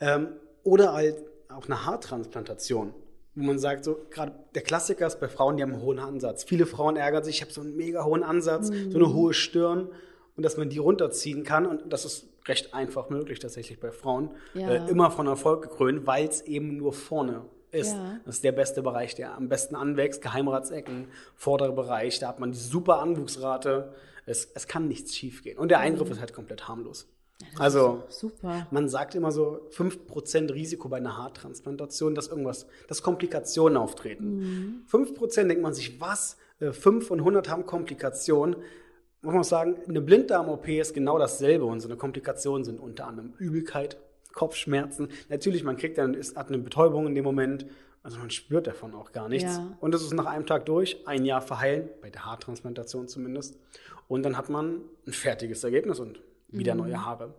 [SPEAKER 1] ähm, oder halt auch eine Haartransplantation, wo man sagt, so gerade der Klassiker ist bei Frauen, die haben einen hohen Ansatz. Viele Frauen ärgern sich, ich habe so einen mega hohen Ansatz, so eine hohe Stirn und dass man die runterziehen kann und das ist recht einfach möglich tatsächlich bei Frauen,
[SPEAKER 2] Ja.
[SPEAKER 1] äh, immer von Erfolg gekrönt, weil es eben nur vorne ist.
[SPEAKER 2] Ja.
[SPEAKER 1] Das ist der beste Bereich, der am besten anwächst. Geheimratsecken, vorderer Bereich, da hat man die super Anwuchsrate. Es, es kann nichts schiefgehen. Und der Eingriff ist halt komplett harmlos. Also,
[SPEAKER 2] Super.
[SPEAKER 1] man sagt immer so 5% Risiko bei einer Haartransplantation, dass irgendwas, dass Komplikationen auftreten. 5% denkt man sich, was? Äh, 5 von 100 haben Komplikationen. Muss man sagen, eine Blinddarm-OP ist genau dasselbe und so eine Komplikation sind unter anderem Übelkeit, Kopfschmerzen. Natürlich, man kriegt dann, ist, hat eine Betäubung in dem Moment, also man spürt davon auch gar nichts.
[SPEAKER 2] Ja.
[SPEAKER 1] Und das ist nach einem Tag durch, ein Jahr verheilen, bei der Haartransplantation zumindest. Und dann hat man ein fertiges Ergebnis und wieder neue Haare.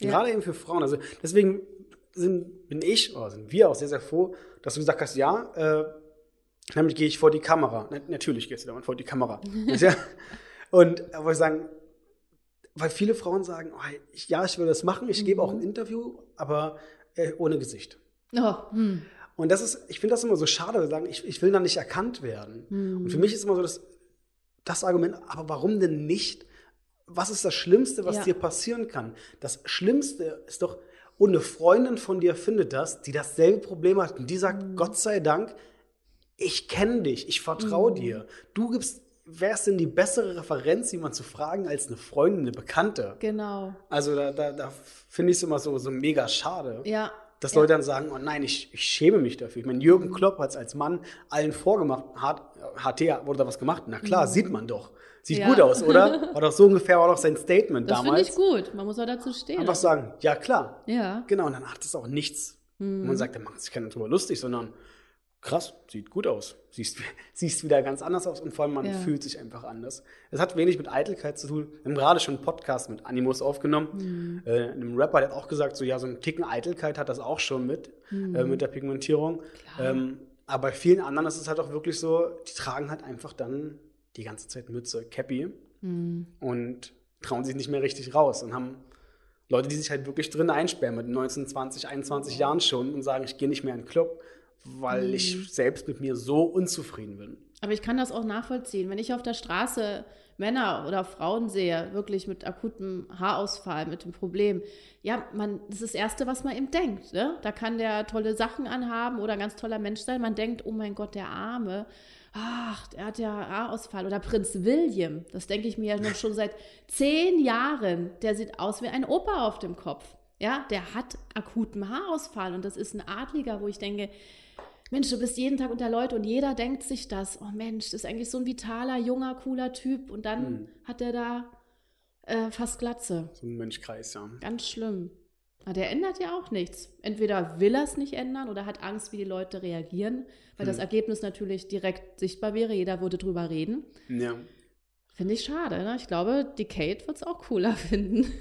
[SPEAKER 2] Ja.
[SPEAKER 1] Gerade eben für Frauen. Also deswegen sind, bin ich, oder sind wir auch sehr, sehr froh, dass du gesagt hast, ja, äh, damit gehe ich vor die Kamera. Na, natürlich gehst du damit vor die Kamera. Und äh, wollte ich sagen, weil viele Frauen sagen, oh, ich, ja, ich will das machen, ich gebe auch ein Interview, aber äh, ohne Gesicht.
[SPEAKER 2] Oh, hm.
[SPEAKER 1] Und das ist, ich finde das immer so schade, wir sagen, ich, ich will da nicht erkannt werden. Und für mich ist immer so das, das Argument, aber warum denn nicht? Was ist das Schlimmste, was
[SPEAKER 2] Ja.
[SPEAKER 1] dir passieren kann? Das Schlimmste ist doch, und eine Freundin von dir findet das, die dasselbe Problem hat und die sagt, Gott sei Dank, ich kenne dich, ich vertraue dir. Du gibst, wer ist denn die bessere Referenz, jemand zu fragen, als eine Freundin, eine Bekannte?
[SPEAKER 2] Genau.
[SPEAKER 1] Also da, da, da finde ich es immer so, so mega schade.
[SPEAKER 2] Ja.
[SPEAKER 1] Dass
[SPEAKER 2] ja.
[SPEAKER 1] Leute dann sagen, oh nein, ich, ich schäme mich dafür. Ich meine, Jürgen Klopp hat es als Mann allen vorgemacht. Hat, HT wurde da was gemacht. Na klar, sieht man doch. Sieht.
[SPEAKER 2] Ja.
[SPEAKER 1] gut aus, oder? War doch so ungefähr war doch sein Statement
[SPEAKER 2] Das finde
[SPEAKER 1] damals.
[SPEAKER 2] ich gut. Man muss auch dazu stehen.
[SPEAKER 1] Einfach sagen, ja klar.
[SPEAKER 2] Ja.
[SPEAKER 1] Genau, und dann hat es auch nichts.
[SPEAKER 2] Mhm.
[SPEAKER 1] Und man sagt, dann macht sich keiner drüber lustig, sondern krass, sieht gut aus. Siehst, siehst wieder ganz anders aus und vor allem man
[SPEAKER 2] Ja.
[SPEAKER 1] fühlt sich einfach anders. Es hat wenig mit Eitelkeit zu tun. Wir haben gerade schon einen Podcast mit Animus aufgenommen.
[SPEAKER 2] Mhm.
[SPEAKER 1] Äh, einem Rapper, der hat auch gesagt, so ja, so ein Ticken Eitelkeit hat das auch schon mit,
[SPEAKER 2] Mhm.
[SPEAKER 1] äh, mit der Pigmentierung. Ähm, aber bei vielen anderen ist es halt auch wirklich so, die tragen halt einfach dann die ganze Zeit Mütze, Cappy
[SPEAKER 2] Mhm.
[SPEAKER 1] und trauen sich nicht mehr richtig raus und haben Leute, die sich halt wirklich drin einsperren mit 19, 20, 21 Jahren schon und sagen, ich gehe nicht mehr in den Club, weil
[SPEAKER 2] Mhm.
[SPEAKER 1] ich selbst mit mir so unzufrieden bin.
[SPEAKER 2] Aber ich kann das auch nachvollziehen. Wenn ich auf der Straße Männer oder Frauen sehe, wirklich mit akutem Haarausfall, mit dem Problem, ja, man, das ist das Erste, was man eben denkt. Ne? Da kann der tolle Sachen anhaben oder ein ganz toller Mensch sein. Man denkt, oh mein Gott, der Arme. Ach, der hat ja Haarausfall. Oder Prinz William, das denke ich mir ja schon seit zehn Jahren. Der sieht aus wie ein Opa auf dem Kopf. Ja, der hat akuten Haarausfall und das ist ein Adliger, wo ich denke, Mensch, du bist jeden Tag unter Leute und jeder denkt sich das. Oh Mensch, das ist eigentlich so ein vitaler, junger, cooler Typ. Und dann
[SPEAKER 1] Mhm.
[SPEAKER 2] hat er da äh, fast Glatze.
[SPEAKER 1] So ein Menschkreis, ja.
[SPEAKER 2] Ganz schlimm. Aber der ändert ja auch nichts. Entweder will er es nicht ändern oder hat Angst, wie die Leute reagieren, weil
[SPEAKER 1] Hm.
[SPEAKER 2] das Ergebnis natürlich direkt sichtbar wäre. Jeder würde drüber reden.
[SPEAKER 1] ja.
[SPEAKER 2] Finde ich schade. Ne? Ich glaube, die Kate wird es auch cooler finden.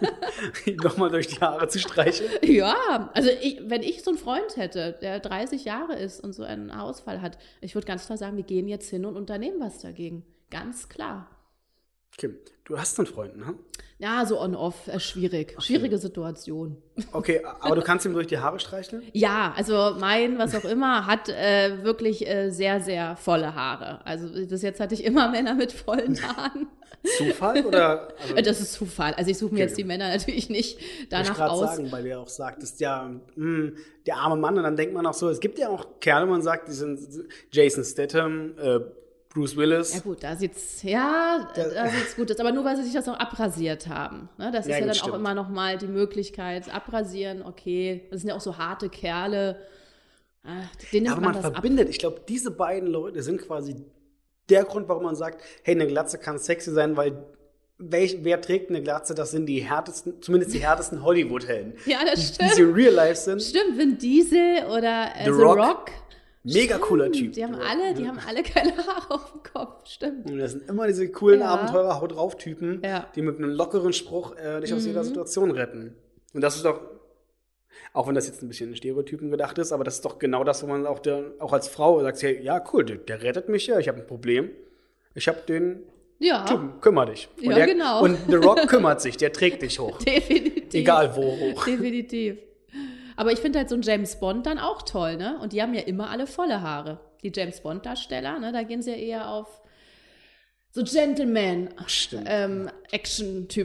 [SPEAKER 1] Nochmal durch die Haare zu streicheln.
[SPEAKER 2] ja, also ich, wenn ich so einen Freund hätte, der 30 Jahre ist und so einen Haarausfall hat, ich würde ganz klar sagen, wir gehen jetzt hin und unternehmen was dagegen. Ganz klar.
[SPEAKER 1] Okay, du hast einen Freund, ne?
[SPEAKER 2] Ja, so on-off, äh, schwierig. Schwierige Situation.
[SPEAKER 1] Okay, aber du kannst ihm durch die Haare streicheln?
[SPEAKER 2] Ja, also mein, was auch immer, hat äh, wirklich äh, sehr, sehr volle Haare. Also bis jetzt hatte ich immer Männer mit vollen Haaren.
[SPEAKER 1] Zufall oder? Also,
[SPEAKER 2] Das ist Zufall. Also ich suche mir
[SPEAKER 1] Okay.
[SPEAKER 2] jetzt die Männer natürlich nicht
[SPEAKER 1] ich
[SPEAKER 2] danach
[SPEAKER 1] gerade
[SPEAKER 2] aus.
[SPEAKER 1] sagen, weil ja auch sagtest, ja, mh, der arme Mann, und dann denkt man auch so, es gibt ja auch Kerle, man sagt, die sind Jason Statham, äh, Bruce Willis.
[SPEAKER 2] Ja gut, da sieht's, ja,
[SPEAKER 1] Da-
[SPEAKER 2] sieht's gut aus. Aber nur, weil sie sich das auch abrasiert haben. Ne? Das
[SPEAKER 1] Ja,
[SPEAKER 2] ist ja
[SPEAKER 1] gut,
[SPEAKER 2] dann
[SPEAKER 1] stimmt.
[SPEAKER 2] auch immer noch mal die Möglichkeit, abrasieren, okay. Das sind ja auch so harte Kerle. Ah, Den nimmt
[SPEAKER 1] Aber
[SPEAKER 2] man
[SPEAKER 1] man
[SPEAKER 2] das ab.
[SPEAKER 1] verbindet, ich glaube, diese beiden Leute sind quasi der Grund, warum man sagt, hey, eine Glatze kann sexy sein, weil welch, wer trägt eine Glatze? Das sind die härtesten, zumindest die härtesten Hollywood-Helden.
[SPEAKER 2] Ja, das
[SPEAKER 1] Die, die
[SPEAKER 2] stimmt.
[SPEAKER 1] sie in real life sind.
[SPEAKER 2] Stimmt, Vin Diesel oder äh,
[SPEAKER 1] The
[SPEAKER 2] The,
[SPEAKER 1] Rock.
[SPEAKER 2] Rock.
[SPEAKER 1] Mega cooler Typ.
[SPEAKER 2] Die haben alle, die haben alle keine Haare auf dem Kopf, stimmt.
[SPEAKER 1] Und das sind immer diese coolen
[SPEAKER 2] Ja.
[SPEAKER 1] Abenteurer Haut drauf Typen,
[SPEAKER 2] Ja.
[SPEAKER 1] die mit einem lockeren Spruch äh, dich aus
[SPEAKER 2] Mhm.
[SPEAKER 1] jeder Situation retten. Und das ist doch, auch wenn das jetzt ein bisschen in Stereotypen gedacht ist, aber das ist doch genau das, wo man auch, der, auch als Frau sagt, hey, ja cool, der, der rettet mich ja, ich habe ein Problem. Ich habe den
[SPEAKER 2] Ja,
[SPEAKER 1] Typen, kümmer dich. Und
[SPEAKER 2] Ja,
[SPEAKER 1] der,
[SPEAKER 2] genau.
[SPEAKER 1] Und The Rock kümmert sich, der trägt dich hoch.
[SPEAKER 2] definitiv.
[SPEAKER 1] Egal wo hoch.
[SPEAKER 2] Definitiv. Aber ich finde halt so ein James Bond dann auch toll, ne? Und die haben ja immer alle volle Haare. Die James Bond-Darsteller, ne? Da gehen sie ja eher auf so Gentleman.
[SPEAKER 1] Stimmt.
[SPEAKER 2] Ähm.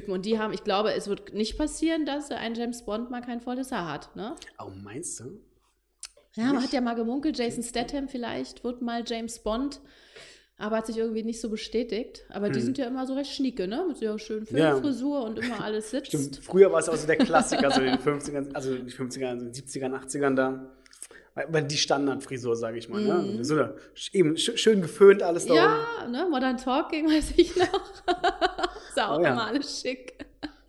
[SPEAKER 2] Und die haben, ich glaube, es wird nicht passieren, dass ein James Bond mal kein volles Haar hat. Ne?
[SPEAKER 1] Oh, meinst du?
[SPEAKER 2] Ja, man hat ja mal gemunkelt, Jason Statham vielleicht wird mal James Bond, aber hat sich irgendwie nicht so bestätigt. Aber die sind ja immer so recht schnieke, ne? Mit ihrer schönen
[SPEAKER 1] Hm. Ja.
[SPEAKER 2] Filmfrisur und immer alles sitzt.
[SPEAKER 1] Stimmt. Früher war es auch so der Klassiker, so in den 50ern, also nicht 50ern, also in den 70ern, 80ern da. Weil die Standardfrisur, sage ich mal. Ne? So eine, eben sch- schön geföhnt alles da oben.
[SPEAKER 2] Mhm. Ja, ne? Modern Talking, weiß ich noch. Sah auch
[SPEAKER 1] Oh ja.
[SPEAKER 2] immer alles schick.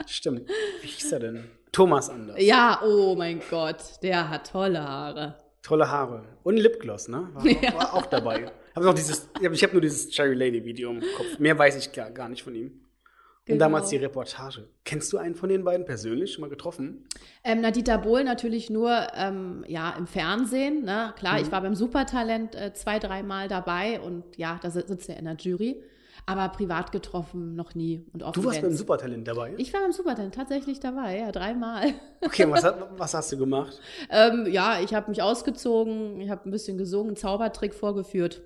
[SPEAKER 1] Stimmt. Wie hieß er denn? Thomas Anders.
[SPEAKER 2] Ja, oh mein Gott, der hat tolle Haare.
[SPEAKER 1] Tolle Haare. Und Lipgloss, ne? War,
[SPEAKER 2] Ja.
[SPEAKER 1] war auch dabei. Hab noch dieses, ich habe hab nur dieses Cherry Lady Video im Kopf. Mehr weiß ich gar, gar nicht von ihm. Und
[SPEAKER 2] Genau.
[SPEAKER 1] damals die Reportage. Kennst du einen von den beiden persönlich schon mal getroffen?
[SPEAKER 2] Ähm, na, Dieter Bohlen natürlich nur ähm, ja, im Fernsehen. Ne? Klar,
[SPEAKER 1] Mhm.
[SPEAKER 2] ich war beim Supertalent äh, zwei, dreimal dabei und ja, da si- sitzt er in der Jury. Aber privat getroffen noch nie. Und auf
[SPEAKER 1] Du warst beim. Supertalent dabei?
[SPEAKER 2] Ich war beim Supertalent tatsächlich dabei, ja, dreimal.
[SPEAKER 1] Okay, was, hat- was hast du gemacht?
[SPEAKER 2] ähm, ja, ich habe mich ausgezogen, ich habe ein bisschen gesungen, einen Zaubertrick vorgeführt.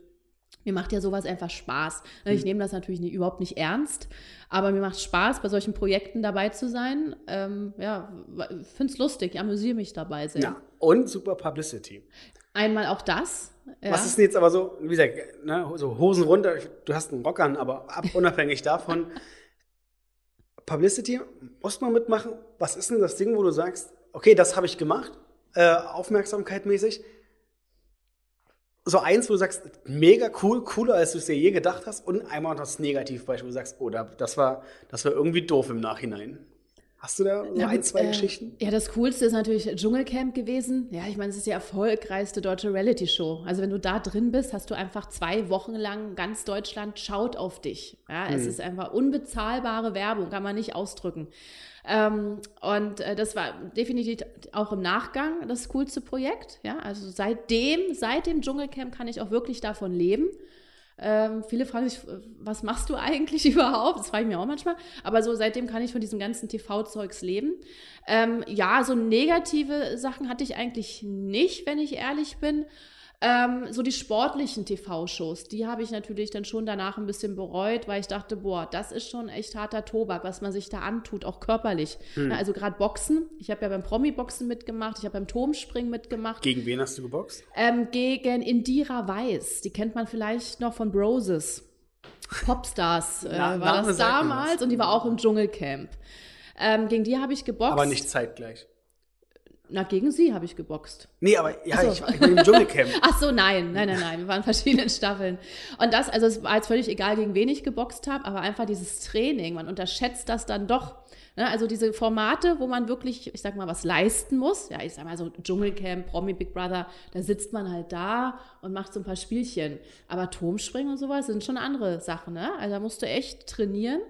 [SPEAKER 2] Mir macht ja sowas einfach Spaß. Ne,
[SPEAKER 1] Hm.
[SPEAKER 2] Ich nehme das natürlich nie, überhaupt nicht ernst, aber mir macht Spaß, bei solchen Projekten dabei zu sein. Ähm, ja, finde es lustig, ich amüsiere mich dabei sehr.
[SPEAKER 1] Ja. Und super Publicity.
[SPEAKER 2] Einmal auch das. Ja.
[SPEAKER 1] Was ist denn jetzt aber so, wie gesagt, ne, so Hosen runter, du hast einen Rock an, aber ab, unabhängig davon, Publicity, muss man mitmachen. Was ist denn das Ding, wo du sagst, okay, das habe ich gemacht, äh, Aufmerksamkeit mäßig. So eins, wo du sagst, mega cool, cooler, als du es dir je gedacht hast. Und einmal das Negativbeispiel, wo du sagst, oh, da- das war, das war irgendwie doof im Nachhinein. Hast du da so
[SPEAKER 2] Na
[SPEAKER 1] ein, zwei
[SPEAKER 2] äh,
[SPEAKER 1] Geschichten?
[SPEAKER 2] Ja, das Coolste ist natürlich Dschungelcamp gewesen. Ja, ich meine, es ist die erfolgreichste deutsche Reality-Show. Also wenn du da drin bist, hast du einfach zwei Wochen lang ganz Deutschland schaut auf dich. Ja,
[SPEAKER 1] Hm.
[SPEAKER 2] es ist einfach unbezahlbare Werbung, kann man nicht ausdrücken. Ähm, und äh, das war definitiv auch im Nachgang das coolste Projekt. Ja, also seitdem, seit dem Dschungelcamp kann ich auch wirklich davon leben. Ähm, viele fragen sich, was machst du eigentlich überhaupt? Das frage ich mir auch manchmal. Aber so seitdem kann ich von diesem ganzen TV-Zeugs leben. Ähm, ja, so negative Sachen hatte ich eigentlich nicht, wenn ich ehrlich bin. Ähm, so die sportlichen TV-Shows, die habe ich natürlich dann schon danach ein bisschen bereut, weil ich dachte, boah, das ist schon echt harter Tobak, was man sich da antut, auch körperlich. Na, also gerade Boxen. Ich habe ja beim Promi-Boxen mitgemacht, ich habe beim Turmspringen mitgemacht.
[SPEAKER 1] Gegen wen hast du geboxt?
[SPEAKER 2] Ähm, gegen Indira Weiß. Die kennt man vielleicht noch von Broses. Popstars äh,
[SPEAKER 1] Na-
[SPEAKER 2] war das damals und die war auch im Dschungelcamp. Ähm, gegen die habe ich geboxt.
[SPEAKER 1] Aber nicht zeitgleich.
[SPEAKER 2] Na, gegen sie habe ich geboxt.
[SPEAKER 1] Nee, aber ja,
[SPEAKER 2] so.
[SPEAKER 1] ich, ich bin im Dschungelcamp.
[SPEAKER 2] Ach so, nein, nein, nein, nein. Wir waren in verschiedenen Staffeln. Und das, also es war jetzt völlig egal, gegen wen ich geboxt habe, aber einfach dieses Training, man unterschätzt das dann doch. Ne? Also diese Formate, wo man wirklich, ich sag mal, was leisten muss. Ja, ich sag mal so Dschungelcamp, Promi Big Brother, da sitzt man halt da und macht so ein paar Spielchen. Aber Turmspringen und sowas sind schon andere Sachen, ne? Also da musst du echt trainieren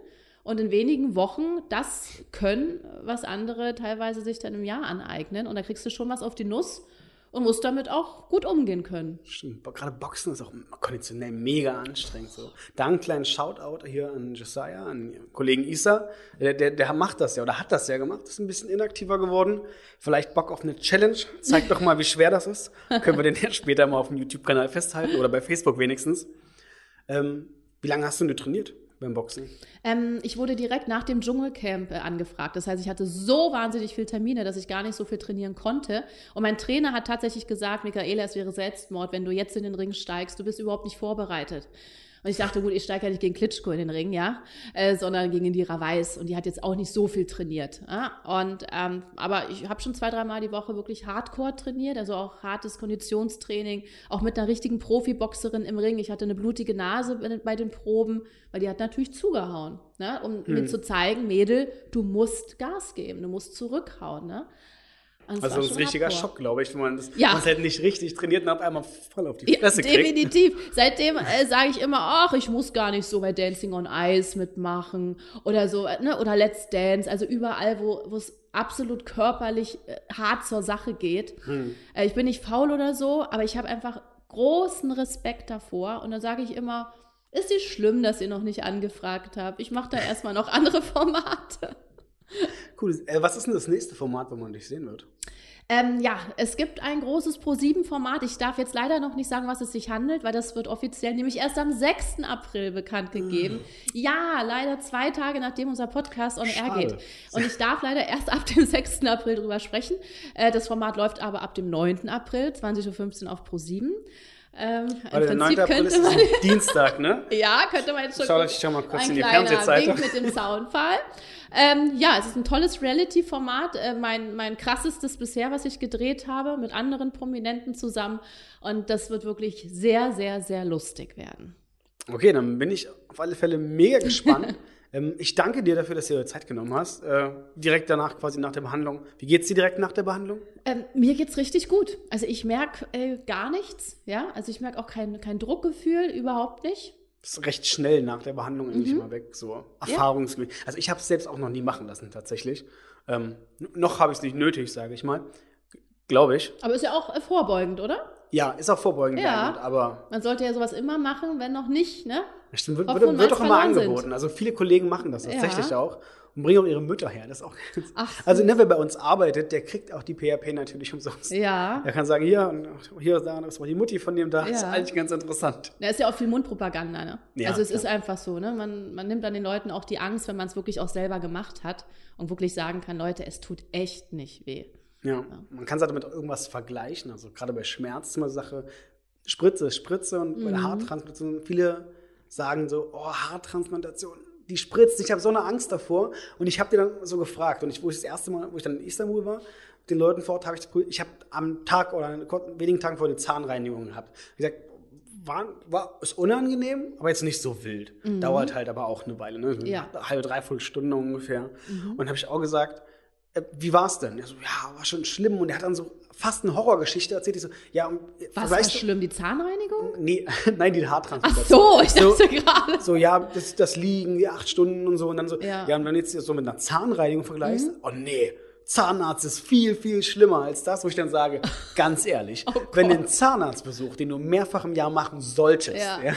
[SPEAKER 2] und in wenigen Wochen das können, was andere teilweise sich dann im Jahr aneignen. Und da kriegst du schon was auf die Nuss und musst damit auch gut umgehen können.
[SPEAKER 1] Stimmt, gerade Boxen ist auch konditionell mega anstrengend. So. Da einen kleinen Shoutout hier an Josiah, an Kollegen Isa. Der, der, der macht das ja oder hat das ja gemacht, ist ein bisschen inaktiver geworden. Vielleicht Bock auf eine Challenge. Zeig doch mal, wie schwer das ist. Können wir den ja später mal auf dem YouTube-Kanal festhalten oder bei Facebook wenigstens. Ähm, wie lange hast du denn trainiert beim Boxen?
[SPEAKER 2] Ähm, ich wurde direkt nach dem Dschungelcamp äh, angefragt. Das heißt, ich hatte so wahnsinnig viel Termine, dass ich gar nicht so viel trainieren konnte. Und mein Trainer hat tatsächlich gesagt, Michaela, es wäre Selbstmord, wenn du jetzt in den Ring steigst. Du bist überhaupt nicht vorbereitet. Und ich dachte, gut, ich steige ja nicht gegen Klitschko in den Ring, ja, äh, sondern gegen Indira Weiß. Und die hat jetzt auch nicht so viel trainiert. Ja? Und ähm, aber ich habe schon zwei, dreimal die Woche wirklich Hardcore trainiert, also auch hartes Konditionstraining, auch mit einer richtigen Profiboxerin im Ring. Ich hatte eine blutige Nase bei den- Proben, weil die hat natürlich zugehauen, ne? um mir zu zeigen, Mädel, du musst Gas geben, du musst zurückhauen. Ne? Es
[SPEAKER 1] Also ein richtiger
[SPEAKER 2] hardcore.
[SPEAKER 1] Schock, glaube ich, wenn man das
[SPEAKER 2] Ja.
[SPEAKER 1] es halt nicht richtig trainiert und auf einmal voll auf die
[SPEAKER 2] Ja,
[SPEAKER 1] Fresse kriegt.
[SPEAKER 2] definitiv. Seitdem äh, sage ich immer, ach, ich muss gar nicht so bei Dancing on Ice mitmachen oder so, äh, ne, oder Let's Dance, also überall, wo wo es absolut körperlich äh, hart zur Sache geht.
[SPEAKER 1] Hm.
[SPEAKER 2] Äh, ich bin nicht faul oder so, aber ich habe einfach großen Respekt davor und dann sage ich immer, ist nicht schlimm, dass ihr noch nicht angefragt habt. Ich mache da erstmal noch andere Formate.
[SPEAKER 1] Cool. Äh, was ist denn das nächste Format, wo man dich sehen wird?
[SPEAKER 2] Ähm, ja, es gibt ein großes Pro-7-Format. Ich darf jetzt leider noch nicht sagen, was es sich handelt, weil das wird offiziell nämlich erst am 6. April bekannt gegeben. Ja, leider zwei Tage nachdem unser Podcast on Air
[SPEAKER 1] Schade.
[SPEAKER 2] geht. Und ich darf leider erst ab dem 6. April drüber sprechen. Äh, das Format läuft aber ab dem 9. April, 20.15 Uhr auf Pro7. Ähm, im
[SPEAKER 1] Warte, der 9.
[SPEAKER 2] Prinzip
[SPEAKER 1] April ist
[SPEAKER 2] könnte man,
[SPEAKER 1] ein Dienstag, ne?
[SPEAKER 2] ja, könnte man jetzt schon
[SPEAKER 1] Schau, ich schau mal kurz
[SPEAKER 2] ein
[SPEAKER 1] in die Fernsehzeitung.
[SPEAKER 2] Wink mit dem Soundfall. Ähm, ja, es ist ein tolles Reality-Format. Äh, mein, mein krassestes bisher, was ich gedreht habe, mit anderen Prominenten zusammen. Und das wird wirklich sehr, sehr, sehr lustig werden.
[SPEAKER 1] Okay, dann bin ich auf alle Fälle mega gespannt. ähm, ich danke dir dafür, dass du dir Zeit genommen hast. Äh, direkt danach, quasi nach der Behandlung. Wie geht's dir direkt nach der Behandlung?
[SPEAKER 2] Ähm, mir geht's richtig gut. Also ich merke äh, gar nichts. Ja, also ich merke auch kein, kein Druckgefühl, überhaupt nicht.
[SPEAKER 1] Das ist recht schnell nach der Behandlung eigentlich mal weg, so erfahrungsgemäß. Also ich habe es selbst auch noch nie machen lassen, tatsächlich. Ähm, noch habe ich es nicht nötig, sage ich mal. Glaube ich.
[SPEAKER 2] Aber ist ja auch äh, vorbeugend, oder?
[SPEAKER 1] Ja, ist auch vorbeugend
[SPEAKER 2] Ja.
[SPEAKER 1] geeignet, aber
[SPEAKER 2] Man sollte ja sowas immer machen, wenn noch nicht, ne?
[SPEAKER 1] Stimmt, wird, wird, wird doch immer
[SPEAKER 2] verloren sind.
[SPEAKER 1] angeboten. Also viele Kollegen machen das tatsächlich
[SPEAKER 2] Ja.
[SPEAKER 1] auch und bringen auch ihre Mütter her. Das ist auch
[SPEAKER 2] Ach,
[SPEAKER 1] also ne, wer bei uns arbeitet, der kriegt auch die PHP natürlich umsonst.
[SPEAKER 2] Ja.
[SPEAKER 1] Er kann sagen, hier, und hier, da, das war die Mutti von dem da. Das ist
[SPEAKER 2] Ja.
[SPEAKER 1] eigentlich ganz interessant.
[SPEAKER 2] Da ist ja auch viel Mundpropaganda, ne?
[SPEAKER 1] Ja,
[SPEAKER 2] also es
[SPEAKER 1] klar.
[SPEAKER 2] ist einfach so, ne? Man, man nimmt dann den Leuten auch die Angst, wenn man es wirklich auch selber gemacht hat und wirklich sagen kann, Leute, es tut echt nicht weh.
[SPEAKER 1] Ja, man kann es halt mit irgendwas vergleichen. Also gerade bei Schmerz ist immer Sache, Spritze Spritze und bei
[SPEAKER 2] Mhm.
[SPEAKER 1] der Haartransplantation, viele sagen so, oh, Haartransplantation, die spritzt, ich habe so eine Angst davor. Und ich habe dir dann so gefragt, und ich, wo ich das erste Mal, wo ich dann in Istanbul war, den Leuten vor Ort, habe ich, ich habe am Tag oder wenigen Tagen vorher eine Zahnreinigung gehabt. Ich gesagt, war, war, ist unangenehm, aber jetzt nicht so wild. Dauert halt aber auch eine Weile, ne?
[SPEAKER 2] Mhm. Ja. Mhm.
[SPEAKER 1] Eine halbe, dreiviertel Stunde ungefähr. Und habe ich auch gesagt, wie war's denn? Er so, ja, war schon schlimm. Und er hat dann so fast eine Horrorgeschichte erzählt. Ich so, ja, und, äh,
[SPEAKER 2] Was war schlimm, die Zahnreinigung?
[SPEAKER 1] Nee, nein, die
[SPEAKER 2] Ach
[SPEAKER 1] Haartransplantation.
[SPEAKER 2] so, ich dachte gerade.
[SPEAKER 1] So, ja, das, das Liegen, die acht Stunden und so. Und dann so, ja,
[SPEAKER 2] Ja.
[SPEAKER 1] und wenn du jetzt so mit einer Zahnreinigung vergleichst,
[SPEAKER 2] Mhm.
[SPEAKER 1] oh nee, Zahnarzt ist viel, viel schlimmer als das, wo ich dann sage, ganz ehrlich,
[SPEAKER 2] Oh
[SPEAKER 1] wenn du einen Zahnarztbesuch, den du mehrfach im Jahr machen solltest, ja.
[SPEAKER 2] Ja.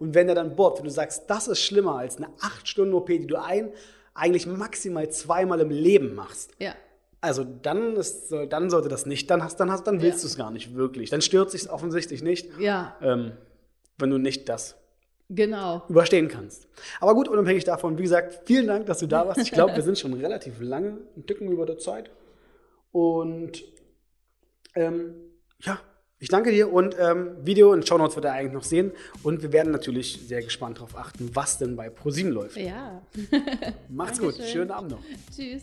[SPEAKER 1] und wenn der dann bohrt, wenn du sagst, das ist schlimmer als eine acht Stunden OP, die du ein, eigentlich maximal zweimal im Leben machst,
[SPEAKER 2] Ja.
[SPEAKER 1] also dann ist, dann sollte das nicht, dann hast, dann hast, dann willst du es gar nicht wirklich, dann stört sich offensichtlich nicht,
[SPEAKER 2] Ja,
[SPEAKER 1] ähm, wenn du nicht das
[SPEAKER 2] genau.
[SPEAKER 1] überstehen kannst. Aber gut, unabhängig davon, wie gesagt, vielen Dank, dass du da warst. Ich glaube, wir sind schon relativ lange, ein Ticken über der Zeit. Und ähm, ja, ich danke dir und ähm, Video und Shownotes wird er eigentlich noch sehen. Und wir werden natürlich sehr gespannt darauf achten, was denn bei ProSieben läuft.
[SPEAKER 2] Ja.
[SPEAKER 1] Macht's gut, schönen Abend noch.
[SPEAKER 2] Tschüss.